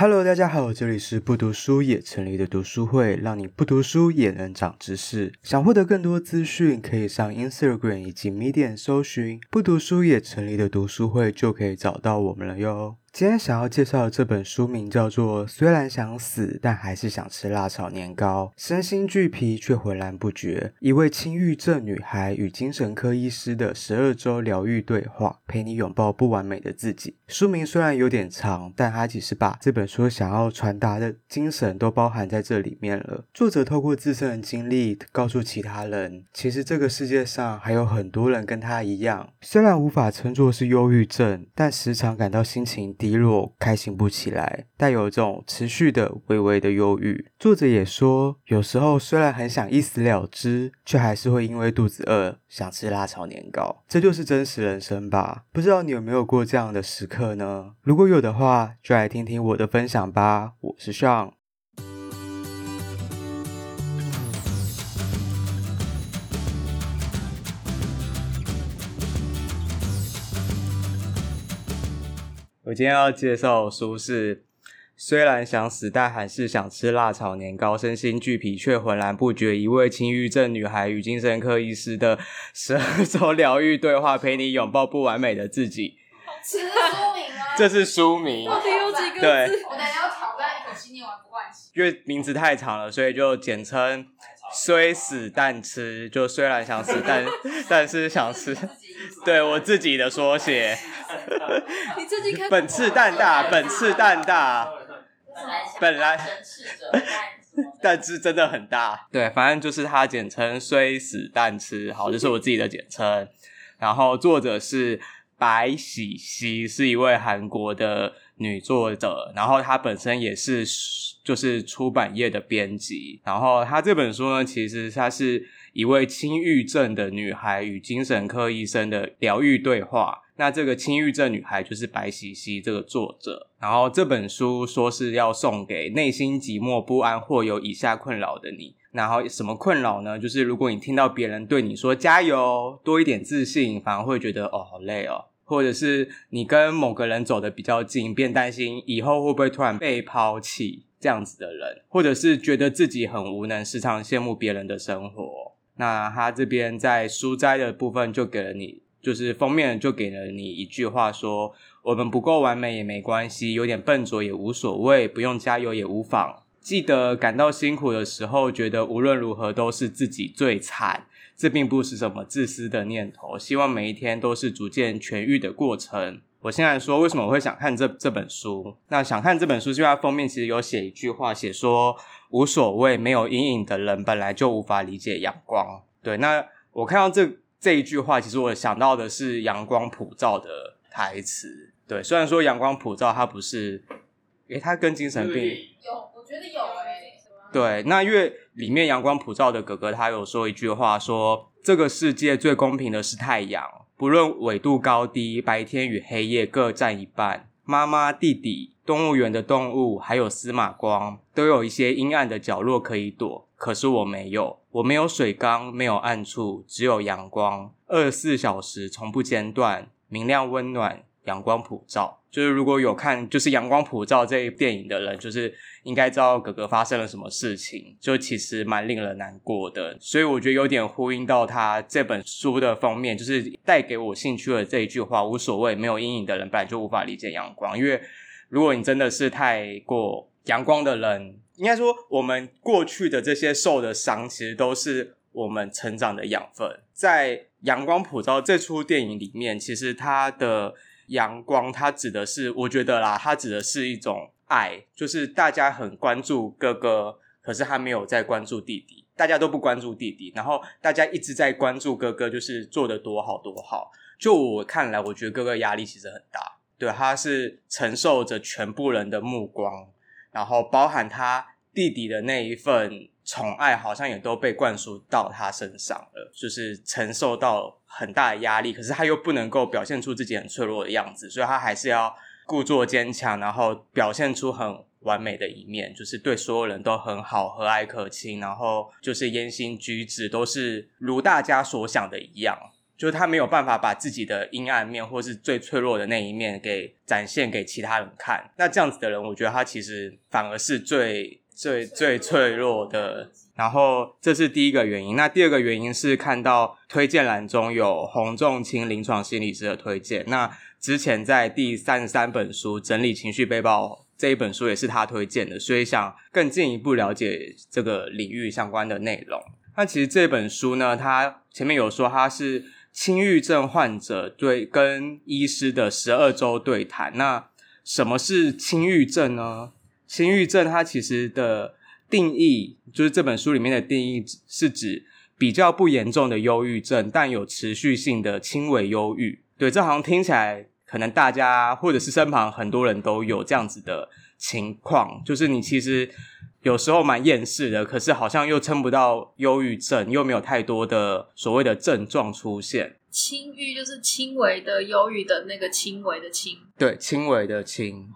Hello，大家好，这里是不读书也成立的读书会，让你不读书也能长知识。想获得更多资讯，可以上 Instagram 以及 m e d i a 搜寻“不读书也成立的读书会”，就可以找到我们了哟。今天想要介绍的这本书名叫做《虽然想死，但还是想吃辣炒年糕》，身心俱疲却浑然不觉。一位轻郁症女孩与精神科医师的十二周疗愈对话，陪你拥抱不完美的自己。书名虽然有点长，但它其实把这本书想要传达的精神都包含在这里面了。作者透过自身的经历，告诉其他人，其实这个世界上还有很多人跟他一样，虽然无法称作是忧郁症，但时常感到心情低。低落，开心不起来，带有一种持续的微微的忧郁。作者也说，有时候虽然很想一死了之，却还是会因为肚子饿想吃辣炒年糕。这就是真实人生吧？不知道你有没有过这样的时刻呢？如果有的话，就来听听我的分享吧。我是 Sean。我今天要介绍的书是，虽然想死，但还是想吃辣炒年糕，身心俱疲却浑然不觉。一位轻郁症女孩与精神科医师的十二周疗愈对话，陪你拥抱不完美的自己。这是书名吗？这是书名。到底有几个字？对，我等下要挑战一口气念完不换气。因为名字太长了，所以就简称“虽死但吃”。就虽然想死，但 但是想吃。对我自己的缩写。你最近看本次蛋大，本次蛋大，本来，但是真的很大。对，反正就是它简称“虽死但吃”。好，这是我自己的简称。然后作者是白喜熙，是一位韩国的女作者。然后她本身也是就是出版业的编辑。然后她这本书呢，其实她是一位轻郁症的女孩与精神科医生的疗愈对话。那这个轻郁症女孩就是白喜熙这个作者，然后这本书说是要送给内心寂寞不安或有以下困扰的你。然后什么困扰呢？就是如果你听到别人对你说加油，多一点自信，反而会觉得哦好累哦，或者是你跟某个人走得比较近，便担心以后会不会突然被抛弃这样子的人，或者是觉得自己很无能，时常羡慕别人的生活。那他这边在书摘的部分就给了你。就是封面就给了你一句话说：“我们不够完美也没关系，有点笨拙也无所谓，不用加油也无妨。记得感到辛苦的时候，觉得无论如何都是自己最惨，这并不是什么自私的念头。希望每一天都是逐渐痊愈的过程。”我现在说为什么我会想看这这本书？那想看这本书，是因为它封面其实有写一句话，写说：“无所谓，没有阴影的人本来就无法理解阳光。”对，那我看到这。这一句话，其实我想到的是阳光普照的台词。对，虽然说阳光普照，它不是，诶，它跟精神病有，我觉得有诶。对，那因为里面阳光普照的哥哥，他有说一句话说，说这个世界最公平的是太阳，不论纬度高低，白天与黑夜各占一半。妈妈、弟弟、动物园的动物，还有司马光，都有一些阴暗的角落可以躲。可是我没有，我没有水缸，没有暗处，只有阳光，二十四小时从不间断，明亮温暖，阳光普照。就是如果有看就是阳光普照这一电影的人，就是应该知道哥哥发生了什么事情，就其实蛮令人难过的。所以我觉得有点呼应到他这本书的封面，就是带给我兴趣的这一句话：无所谓，没有阴影的人本来就无法理解阳光，因为如果你真的是太过阳光的人。应该说，我们过去的这些受的伤，其实都是我们成长的养分。在《阳光普照》这出电影里面，其实它的阳光，它指的是，我觉得啦，它指的是一种爱，就是大家很关注哥哥，可是他没有在关注弟弟，大家都不关注弟弟，然后大家一直在关注哥哥，就是做得多好多好。就我看来，我觉得哥哥压力其实很大，对，他是承受着全部人的目光。然后包含他弟弟的那一份宠爱，好像也都被灌输到他身上了，就是承受到很大的压力。可是他又不能够表现出自己很脆弱的样子，所以他还是要故作坚强，然后表现出很完美的一面，就是对所有人都很好，和蔼可亲，然后就是言行举止都是如大家所想的一样。就是他没有办法把自己的阴暗面或是最脆弱的那一面给展现给其他人看。那这样子的人，我觉得他其实反而是最最最脆弱的。然后这是第一个原因。那第二个原因是看到推荐栏中有洪仲卿临床心理师的推荐。那之前在第三十三本书《整理情绪背包》这一本书也是他推荐的，所以想更进一步了解这个领域相关的内容。那其实这本书呢，他前面有说他是。轻郁症患者对跟医师的十二周对谈。那什么是轻郁症呢？轻郁症它其实的定义，就是这本书里面的定义，是指比较不严重的忧郁症，但有持续性的轻微忧郁。对，这好像听起来，可能大家或者是身旁很多人都有这样子的情况，就是你其实。有时候蛮厌世的，可是好像又撑不到忧郁症，又没有太多的所谓的症状出现。轻郁就是轻微的忧郁的那个轻微的轻，对，轻微的轻。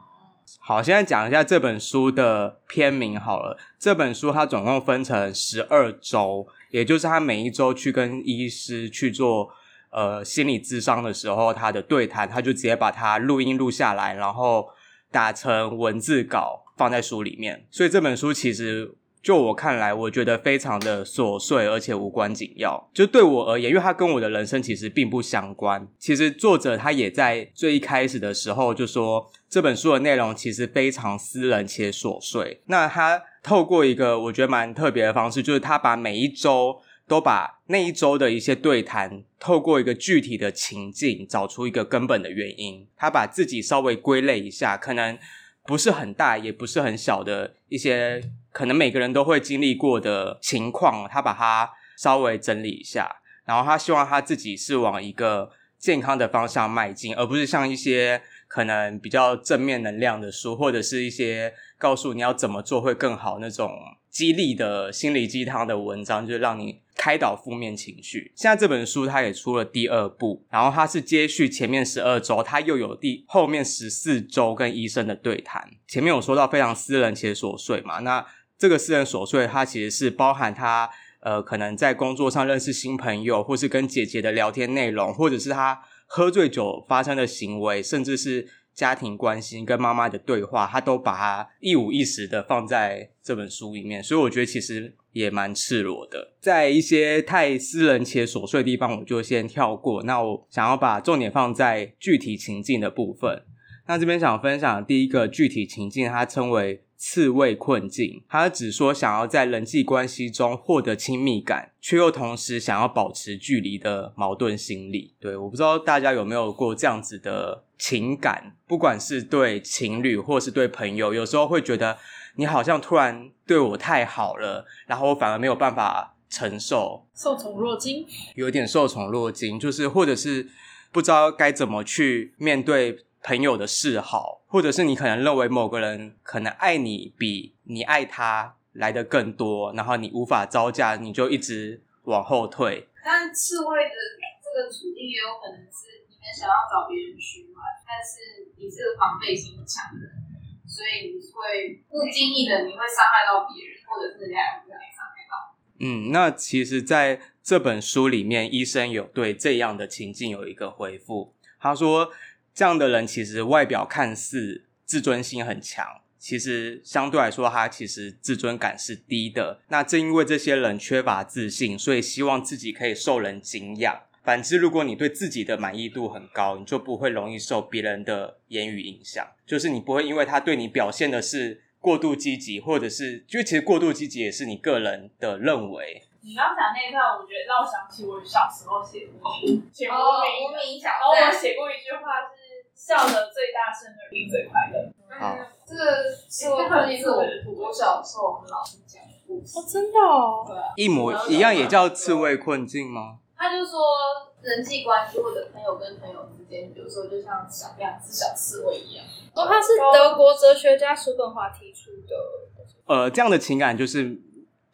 好，现在讲一下这本书的篇名好了。这本书它总共分成十二周，也就是他每一周去跟医师去做呃心理咨商的时候，他的对谈，他就直接把它录音录下来，然后打成文字稿。放在书里面，所以这本书其实就我看来，我觉得非常的琐碎，而且无关紧要。就对我而言，因为它跟我的人生其实并不相关。其实作者他也在最一开始的时候就说，这本书的内容其实非常私人且琐碎。那他透过一个我觉得蛮特别的方式，就是他把每一周都把那一周的一些对谈，透过一个具体的情境，找出一个根本的原因。他把自己稍微归类一下，可能。不是很大，也不是很小的一些，可能每个人都会经历过的情况，他把它稍微整理一下，然后他希望他自己是往一个健康的方向迈进，而不是像一些可能比较正面能量的书，或者是一些告诉你要怎么做会更好那种。激励的心灵鸡汤的文章，就让你开导负面情绪。现在这本书它也出了第二部，然后它是接续前面十二周，它又有第后面十四周跟医生的对谈。前面有说到非常私人且琐碎嘛，那这个私人琐碎，它其实是包含他呃可能在工作上认识新朋友，或是跟姐姐的聊天内容，或者是他喝醉酒发生的行为，甚至是。家庭关系跟妈妈的对话，他都把它一五一十的放在这本书里面，所以我觉得其实也蛮赤裸的。在一些太私人且琐碎的地方，我就先跳过。那我想要把重点放在具体情境的部分。那这边想分享第一个具体情境，它称为。刺猬困境，他只说想要在人际关系中获得亲密感，却又同时想要保持距离的矛盾心理。对，我不知道大家有没有过这样子的情感，不管是对情侣或是对朋友，有时候会觉得你好像突然对我太好了，然后我反而没有办法承受，受宠若惊，有点受宠若惊，就是或者是不知道该怎么去面对。朋友的示好，或者是你可能认为某个人可能爱你比你爱他来的更多，然后你无法招架，你就一直往后退。但刺猬的这个处境也有可能是你们想要找别人取暖，但是你是个防备心很强的人，所以你会不经意的你会伤害到别人，或者是人家也会伤害到。嗯，那其实在这本书里面，医生有对这样的情境有一个回复，他说。这样的人其实外表看似自尊心很强，其实相对来说他其实自尊感是低的。那正因为这些人缺乏自信，所以希望自己可以受人敬仰。反之，如果你对自己的满意度很高，你就不会容易受别人的言语影响。就是你不会因为他对你表现的是过度积极，或者是，就其实过度积极也是你个人的认为。你刚刚讲那一段，我觉得让我想起我小时候写过写过无名小，然后我写过一句话是。笑得最大声的人最快乐。好，这个是我我小时候我们老师讲的故事。哦，真的哦。对啊。一模一样也叫刺猬困境吗？他就说人际关系或者朋友跟朋友之间，比如说就像小两只小刺猬一样。哦，他是德国哲学家叔本华提出的。呃，这样的情感就是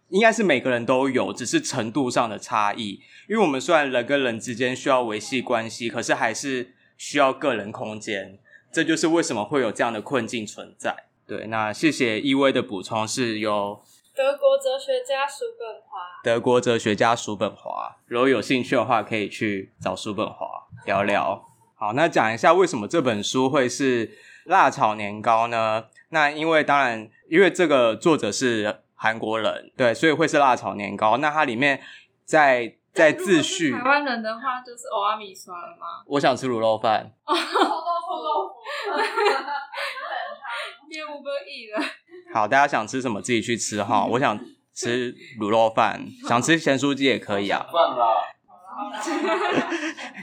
应该是每个人都有，只是程度上的差异。因为我们虽然人跟人之间需要维系关系，可是还是。需要个人空间，这就是为什么会有这样的困境存在。对，那谢谢依薇的补充，是由德国哲学家叔本华。德国哲学家叔本华，如果有兴趣的话，可以去找叔本华聊聊。好，那讲一下为什么这本书会是辣炒年糕呢？那因为当然，因为这个作者是韩国人，对，所以会是辣炒年糕。那它里面在在自序，台湾人的话就是欧阿米刷了吗？我想吃卤肉饭。臭豆腐，臭豆腐，业务不易了。好，大家想吃什么自己去吃哈。我想吃卤肉饭，想吃咸酥鸡也可以啊。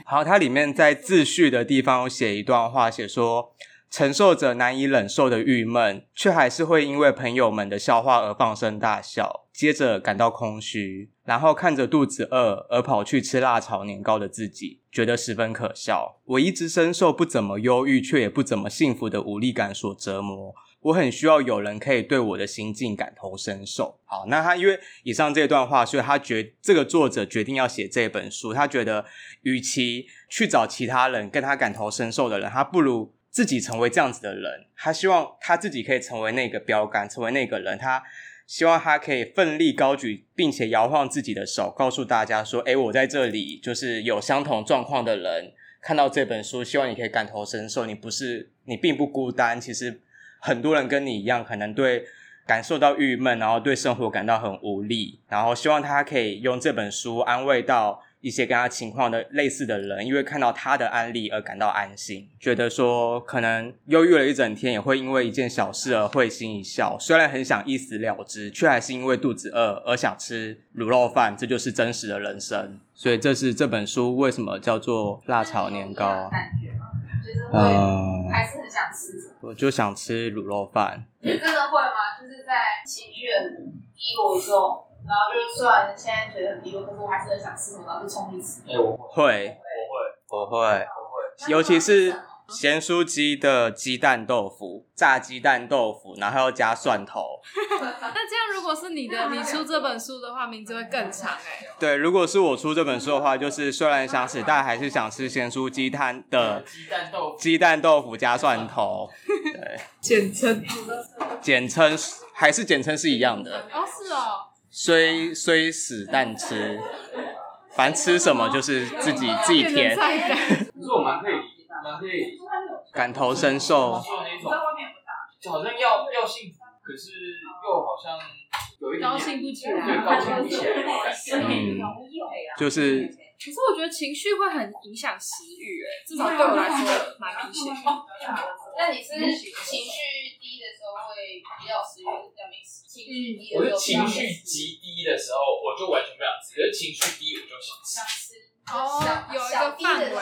好，它里面在自序的地方有写一段话，写说，承受着难以忍受的郁闷，却还是会因为朋友们的笑话而放声大笑，接着感到空虚，然后看着肚子饿而跑去吃辣炒年糕的自己，觉得十分可笑。我一直深受不怎么忧郁却也不怎么幸福的无力感所折磨。我很需要有人可以对我的心境感同身受。好，那他因为以上这段话，所以他决这个作者决定要写这本书。他觉得，与其去找其他人跟他感同身受的人，他不如自己成为这样子的人。他希望他自己可以成为那个标杆，成为那个人。他希望他可以奋力高举，并且摇晃自己的手，告诉大家说：“诶，我在这里，就是有相同状况的人看到这本书，希望你可以感同身受。你不是，你并不孤单。其实。”很多人跟你一样，可能对感受到郁闷，然后对生活感到很无力，然后希望他可以用这本书安慰到一些跟他情况的类似的人，因为看到他的案例而感到安心，觉得说可能忧郁了一整天，也会因为一件小事而会心一笑。虽然很想一死了之，却还是因为肚子饿而想吃卤肉饭。这就是真实的人生。所以这是这本书为什么叫做辣炒年糕。嗯，还是很想吃什么？我就想吃卤肉饭。你真的会吗？就是在情绪很低落的时候，然后就是虽然现在觉得很低落，可是我还是很想吃然后就冲去吃。哎，我会，我会，我会，我会，尤其是。咸酥鸡的鸡蛋豆腐，炸鸡蛋豆腐，然后要加蒜头。那这样如果是你的，你出这本书的话，名字会更长哎。对，如果是我出这本书的话，就是虽然想死，但还是想吃咸酥鸡摊的鸡蛋豆腐，鸡蛋豆腐加蒜头。对，简称，简称还是简称是一样的。哦，是哦。虽虽死但吃，反正吃什么就是自己自己填。可是我蛮可以。可以感同身受，就好像要要幸福，可是又好像有一点高兴不起来，对，高兴不起来的感觉。嗯，就是。可是我觉得情绪会很影响食欲，哎，至少对我来说蛮明显。那你是情绪低的时候会比较食欲，比较没食？情绪低的时候，我是情绪极低的时候，我就完全不想吃；可是情绪低，我就想吃。哦，有一个范围，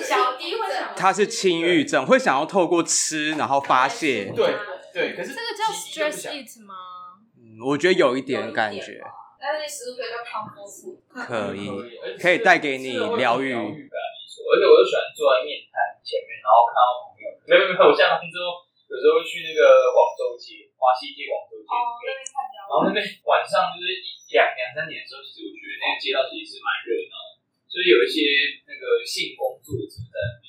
小低会什么？他是轻郁症，会想要透过吃然后发泄。对对，可是这个叫 stress eat 吗？嗯，我觉得有一点感觉。但是食物可以叫康复素，可以，可以带给你疗愈。而且我就喜欢坐在面摊前面，然后看到朋友。没有没有，我下班之后有时候会去那个广州街、华西街、广州街那边，然后那边晚上就是一两两三点的时候，其实我觉得那个街道其实是蛮热闹的。所以有一些那个性工作者在那边，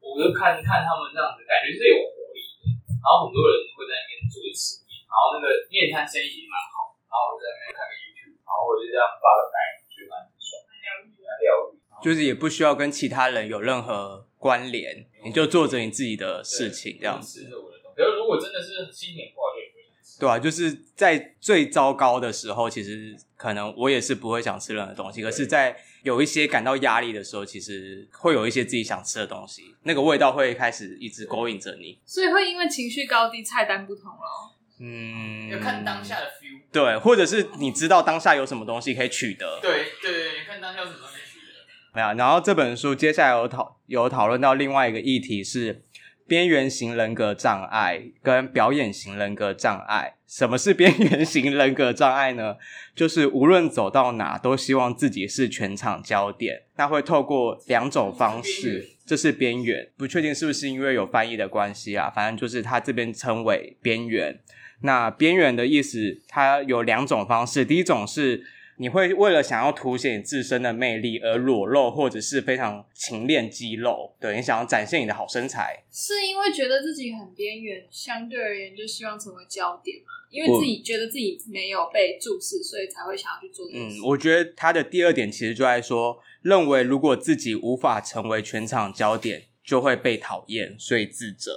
我就看看他们这样子，感觉是有活力的。然后很多人会在那边做吃面，然后那个面摊生意蛮好。然后我就在那边看个 YouTube，然后我就这样发个呆，觉得蛮爽，蛮疗愈，蛮疗愈。就是也不需要跟其他人有任何关联，你就做着你自己的事情，这样子。吃着我的东西。然后如果真的是心情不好，就也不会吃。对啊，就是在最糟糕的时候，其实可能我也是不会想吃任何东西。可是，在有一些感到压力的时候，其实会有一些自己想吃的东西，那个味道会开始一直勾引着你，所以会因为情绪高低，菜单不同咯。嗯，要看当下的 feel。对，或者是你知道当下有什么东西可以取得。对对，看当下有什么没有，然后这本书接下来有讨有讨论到另外一个议题是。边缘型人格障碍跟表演型人格障碍，什么是边缘型人格障碍呢？就是无论走到哪都希望自己是全场焦点。那会透过两种方式，这是边缘，不确定是不是因为有翻译的关系啊，反正就是他这边称为边缘。那边缘的意思，它有两种方式，第一种是你会为了想要凸显你自身的魅力而裸露，或者是非常勤练肌肉，对，你想要展现你的好身材，是因为觉得自己很边缘，相对而言就希望成为焦点嘛？因为自己觉得自己没有被注视，所以才会想要去做这。嗯，我觉得他的第二点其实就在说，认为如果自己无法成为全场焦点，就会被讨厌，所以自责。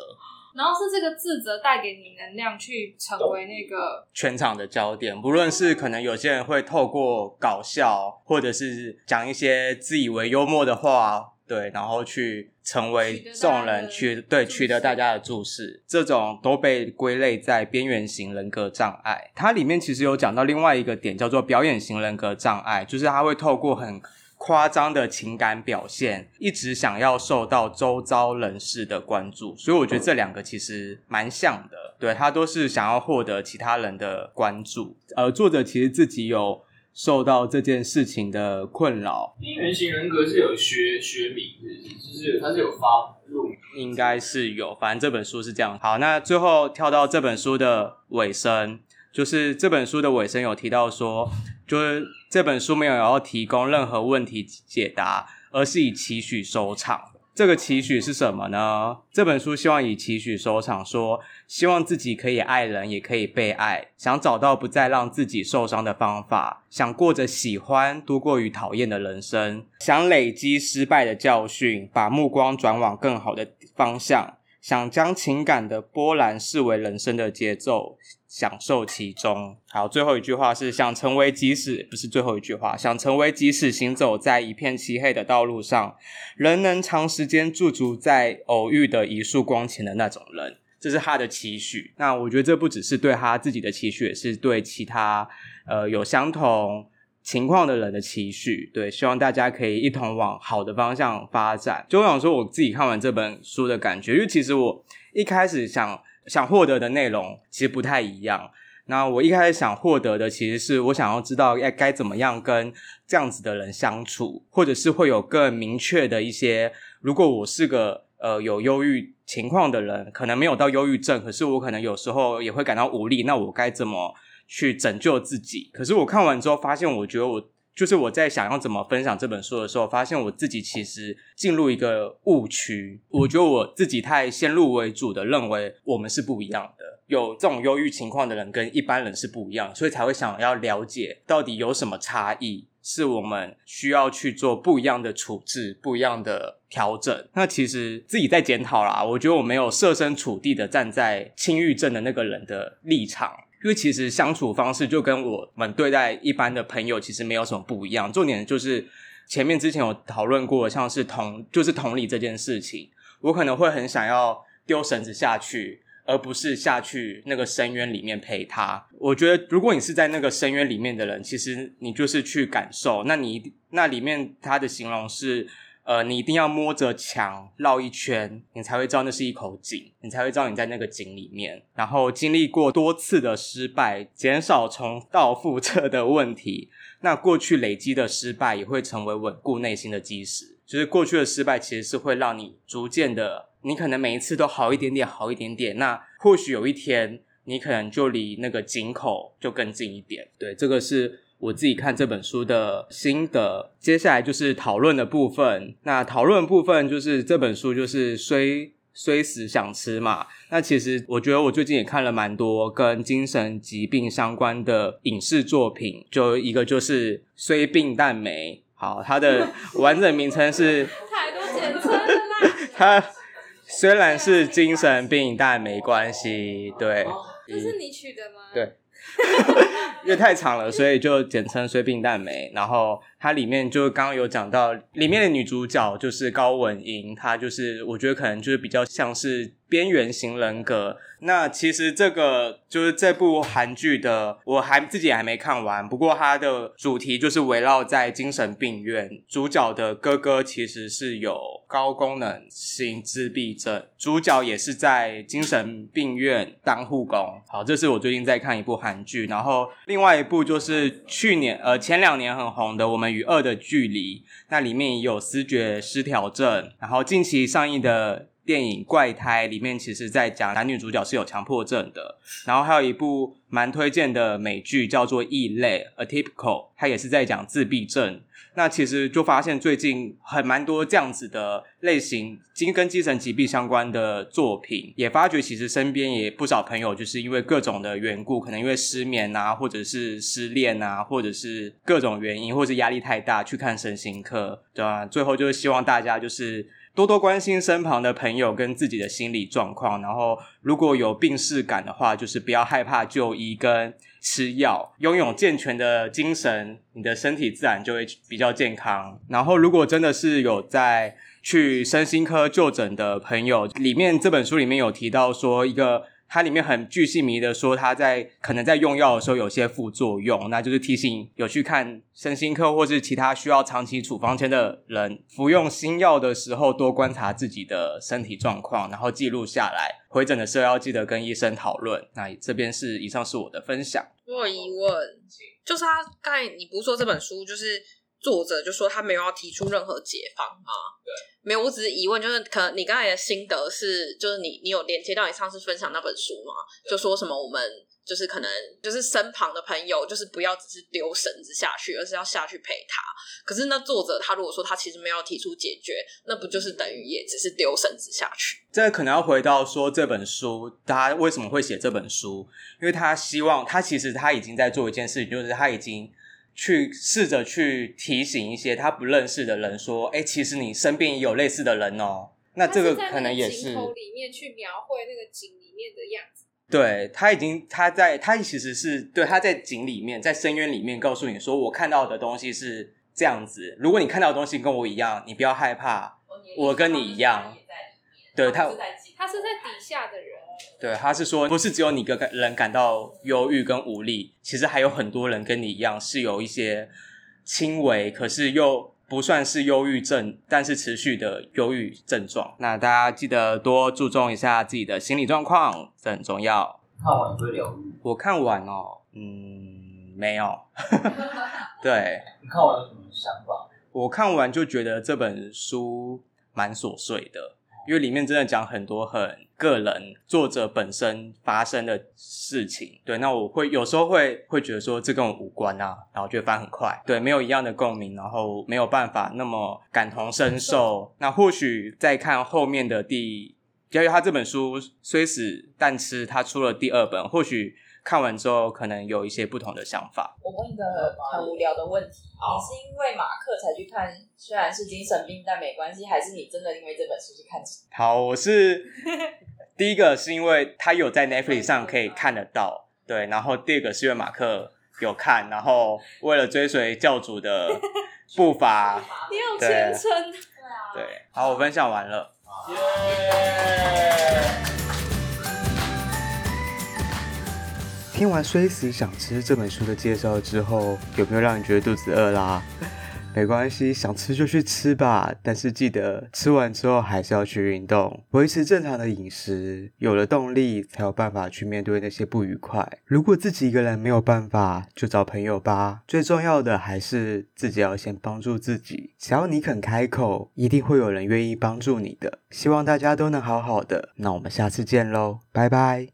然后是这个自责带给你能量，去成为那个全场的焦点。不论是可能有些人会透过搞笑，或者是讲一些自以为幽默的话，对，然后去成为众人去对取得大家的注视，这种都被归类在边缘型人格障碍。它里面其实有讲到另外一个点，叫做表演型人格障碍，就是他会透过很。夸张的情感表现，一直想要受到周遭人士的关注，所以我觉得这两个其实蛮像的。对，他都是想要获得其他人的关注，而作者其实自己有受到这件事情的困扰。边缘型人格是有学学名，就是他是有发录，应该是有。反正这本书是这样。好，那最后跳到这本书的尾声，就是这本书的尾声有提到说。就是这本书没有要提供任何问题解答，而是以期许收场。这个期许是什么呢？这本书希望以期许收场，说希望自己可以爱人，也可以被爱，想找到不再让自己受伤的方法，想过着喜欢多过于讨厌的人生，想累积失败的教训，把目光转往更好的方向。想将情感的波澜视为人生的节奏，享受其中。好，最后一句话是想成为即使不是最后一句话，想成为即使行走在一片漆黑的道路上，仍能长时间驻足在偶遇的一束光前的那种人。这是他的期许。那我觉得这不只是对他自己的期许，也是对其他呃有相同。情况的人的期许，对，希望大家可以一同往好的方向发展。就我想说，我自己看完这本书的感觉，因为其实我一开始想想获得的内容其实不太一样。那我一开始想获得的，其实是我想要知道该该怎么样跟这样子的人相处，或者是会有更明确的一些，如果我是个呃有忧郁情况的人，可能没有到忧郁症，可是我可能有时候也会感到无力，那我该怎么？去拯救自己，可是我看完之后发现，我觉得我就是我在想要怎么分享这本书的时候，发现我自己其实进入一个误区。我觉得我自己太先入为主的认为我们是不一样的，有这种忧郁情况的人跟一般人是不一样，所以才会想要了解到底有什么差异，是我们需要去做不一样的处置、不一样的调整。那其实自己在检讨啦，我觉得我没有设身处地的站在轻郁症的那个人的立场。因为其实相处方式就跟我们对待一般的朋友其实没有什么不一样。重点就是前面之前有讨论过，像是同就是同理这件事情，我可能会很想要丢绳子下去，而不是下去那个深渊里面陪他。我觉得如果你是在那个深渊里面的人，其实你就是去感受。那你那里面他的形容是。呃，你一定要摸着墙绕一圈，你才会知道那是一口井，你才会知道你在那个井里面。然后经历过多次的失败，减少重蹈覆辙的问题，那过去累积的失败也会成为稳固内心的基石。就是过去的失败其实是会让你逐渐的，你可能每一次都好一点点，好一点点。那或许有一天，你可能就离那个井口就更近一点。对，这个是。我自己看这本书的心得，接下来就是讨论的部分。那讨论的部分就是这本书就是虽虽死想吃嘛。那其实我觉得我最近也看了蛮多跟精神疾病相关的影视作品，就一个就是虽病但美。好，它的 完整名称是太多简称了啦。它虽然是精神病，但没关系。对，这是你取的吗？对。因为太长了，所以就简称碎冰蛋梅。然后它里面就刚刚有讲到，里面的女主角就是高文英，她就是我觉得可能就是比较像是边缘型人格。那其实这个就是这部韩剧的，我还自己还没看完。不过它的主题就是围绕在精神病院，主角的哥哥其实是有高功能性自闭症，主角也是在精神病院当护工。好，这是我最近在看一部韩剧，然后另外一部就是去年呃前两年很红的《我们与恶的距离》，那里面也有思觉失调症，然后近期上映的。电影《怪胎》里面，其实在讲男女主角是有强迫症的。然后还有一部蛮推荐的美剧叫做《异类》（Atypical），它也是在讲自闭症。那其实就发现最近很蛮多这样子的类型，精跟精神疾病相关的作品，也发觉其实身边也不少朋友就是因为各种的缘故，可能因为失眠啊，或者是失恋啊，或者是各种原因，或者压力太大去看身心科，对吧？最后就是希望大家就是。多多关心身旁的朋友跟自己的心理状况，然后如果有病逝感的话，就是不要害怕就医跟吃药。拥有健全的精神，你的身体自然就会比较健康。然后如果真的是有在去身心科就诊的朋友，里面这本书里面有提到说一个。它里面很巨细靡的说，他在可能在用药的时候有些副作用，那就是提醒有去看身心科或是其他需要长期处方箋的人，服用新药的时候多观察自己的身体状况，然后记录下来。回诊的时候要记得跟医生讨论。那这边是以上是我的分享。我有疑问，就是他刚才你不是说这本书就是。作者就说他没有要提出任何解方啊，对，没有，我只是疑问，就是可能你刚才的心得是，就是你你有连接到你上次分享那本书吗？就说什么我们就是可能就是身旁的朋友，就是不要只是丢绳子下去，而是要下去陪他。可是那作者他如果说他其实没有提出解决，那不就是等于也只是丢绳子下去？这可能要回到说这本书他为什么会写这本书？因为他希望他其实他已经在做一件事情，就是他已经。去试着去提醒一些他不认识的人说：“哎、欸，其实你身边也有类似的人哦。”那这个可能也是。里面去描绘那个井里面的样子。对，他已经他在他其实是对他在井里面，在深渊里面告诉你说：“我看到的东西是这样子。如果你看到的东西跟我一样，你不要害怕，我跟你一样。”对他，他是在底下的人。对，他是说，不是只有你一个人感到忧郁跟无力，其实还有很多人跟你一样，是有一些轻微，可是又不算是忧郁症，但是持续的忧郁症状。那大家记得多注重一下自己的心理状况，这很重要。看完会疗愈？我看完哦，嗯，没有。对，你看完有什么想法？我看完就觉得这本书蛮琐碎的。因为里面真的讲很多很个人作者本身发生的事情，对，那我会有时候会会觉得说这跟我无关啊，然后就翻很快，对，没有一样的共鸣，然后没有办法那么感同身受。那或许再看后面的第，因为他这本书虽死但吃，他出了第二本，或许。看完之后，可能有一些不同的想法。我问一个很无聊的问题：你是因为马克才去看，虽然是精神病，但没关系，还是你真的因为这本书去看？好，我是 第一个是因为他有在 Netflix 上可以看得到，对。然后第二个是因为马克有看，然后为了追随教主的 步伐，你有虔诚，对啊，对。好，我分享完了。听完《虽死想吃》这本书的介绍之后，有没有让你觉得肚子饿啦？没关系，想吃就去吃吧，但是记得吃完之后还是要去运动，维持正常的饮食，有了动力才有办法去面对那些不愉快。如果自己一个人没有办法，就找朋友吧。最重要的还是自己要先帮助自己，只要你肯开口，一定会有人愿意帮助你的。希望大家都能好好的，那我们下次见喽，拜拜。